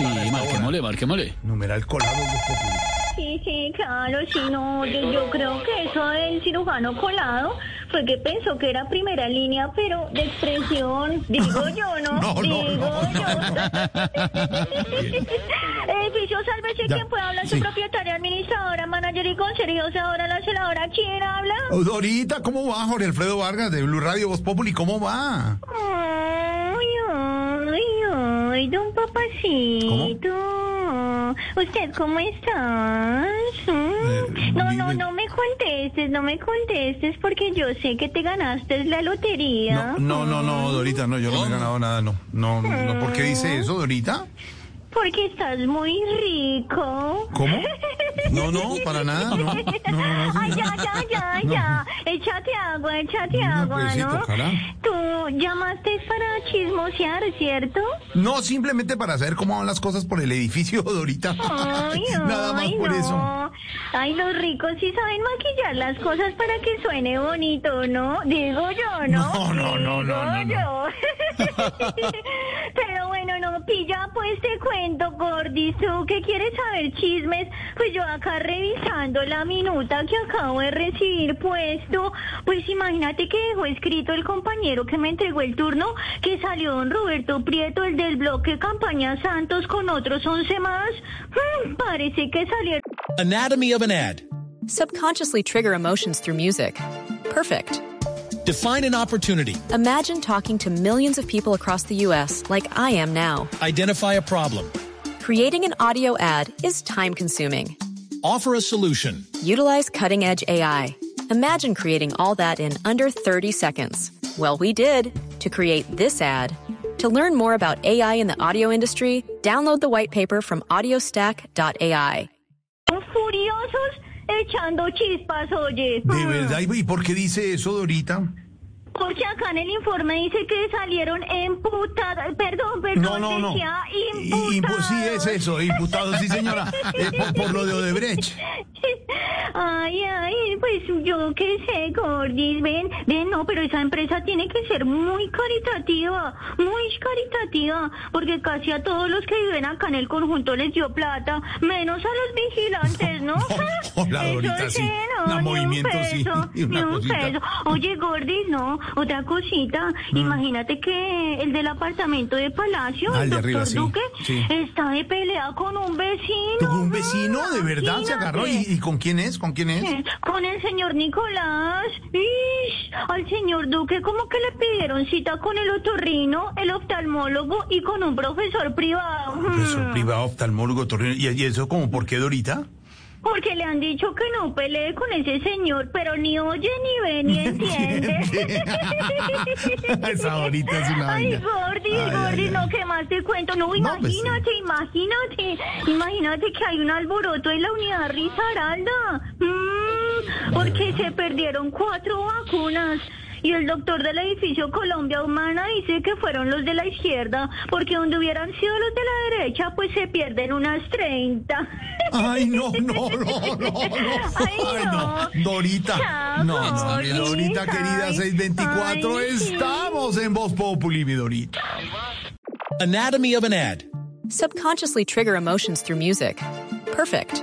Sí, marquémosle, marquémosle. Numeral colado Voz Populi. Sí, sí, claro, sí, no, yo, yo creo que eso del cirujano colado fue que pensó que era primera línea, pero de expresión, digo yo, ¿no? No, no, digo no, yo. Edificio, sálvese quien pueda hablar, su propietaria, administradora, manager y conserjeadora, la celadora, ¿quién habla? Dorita, ¿cómo va? Jorge Alfredo Vargas de Blue Radio Voz Populi, ¿cómo va? Ay, ay, don papacito. ¿Usted cómo está? Mm. No, no, no me contestes, no me contestes porque yo sé que te ganaste la lotería. No, no, no, no, Dorita, no, yo no me he ganado nada, no. No, no, ¿por qué dice eso, Dorita? Porque estás muy rico. ¿Cómo? No, no, para nada, no. No, no, no, Ay, sí. ya, ya, ya, No. ya. Échate agua, échate No, agua, pues sí, ¿no? tocará. Tú llamaste para chismosear, ¿cierto? No, simplemente para saber cómo van las cosas por el edificio, Dorita. Ay, Nada más ay, por no. eso. Ay, los ricos sí saben maquillar las cosas para que suene bonito, ¿no? Digo yo, ¿no? No, no, no, no, no, no. Digo yo. Pilla, pues te cuento, Gordis, tú que quieres saber chismes, pues yo acá revisando la minuta que acabo de recibir puesto, pues imagínate que dejó escrito el compañero que me entregó el turno, que salió don Roberto Prieto, el del bloque Campaña Santos, con otros 11 más. Hmm, parece que salieron... Anatomy of an ad. Subconsciously trigger emotions through music. Perfect. Define an opportunity. Imagine talking to millions of people across the U.S. like I am now. Identify a problem. Creating an audio ad is time consuming. Offer a solution. Utilize cutting edge AI. Imagine creating all that in under 30 seconds. Well, we did to create this ad. To learn more about AI in the audio industry, download the white paper from audiostack.ai. furiosos echando chispas, oye. De verdad, ¿y por qué dice eso, Dorita? Porque acá en el informe dice que salieron emputadas, perdón, perdón, No, no, no. decía Y- y- imputados. sí, es eso, imputado, sí, señora. Eh, por, por lo de Odebrecht. Ay, ay, pues yo qué sé, Gordis, ven, ven, no, pero esa empresa tiene que ser muy caritativa, muy caritativa, porque casi a todos los que viven acá en el conjunto les dio plata, menos a los vigilantes, ¿no? Hola, Eso Dorita, sí. no, un movimiento, sí, peso, y una ni un cosita. peso. Oye, Gordis, no, otra cosita, imagínate que el del apartamento de Palacio, Ah, el doctor arriba, sí, Duque, sí. está de pelea con un vecino. ¿Con un vecino? ¿De verdad se agarró? ¿Y, con quién es? ¿Con quién es? Con el señor Nicolás. Ish, al señor Duque como que le pidieron cita con el otorrino, el oftalmólogo y con un profesor privado. Profesor privado, oftalmólogo, torrino. ¿Y, y eso como por qué, Dorita? Porque le han dicho que no pelee con ese señor, pero ni oye, ni ve, ni entiende. Esa Dorita es una Ay, vaina. Gordis, ay. no, ¿qué más te cuento? No, No, pues, imagínate, imagínate, imagínate que hay un alboroto en la unidad Risaralda. Mm, porque se perdieron cuatro vacunas. Y el doctor del edificio Colombia Humana dice que fueron los de la izquierda, porque donde hubieran sido los de la derecha, pues se pierden unas 30. Ay, no, no, no, no, no. Ay, no. Dorita. Chao, No, no, Dorita querida, ay, 624. ay, sí. Estamos en Voz Populi, mi Dorita. Anatomy of an ad. Subconsciously trigger emotions through music. Perfect.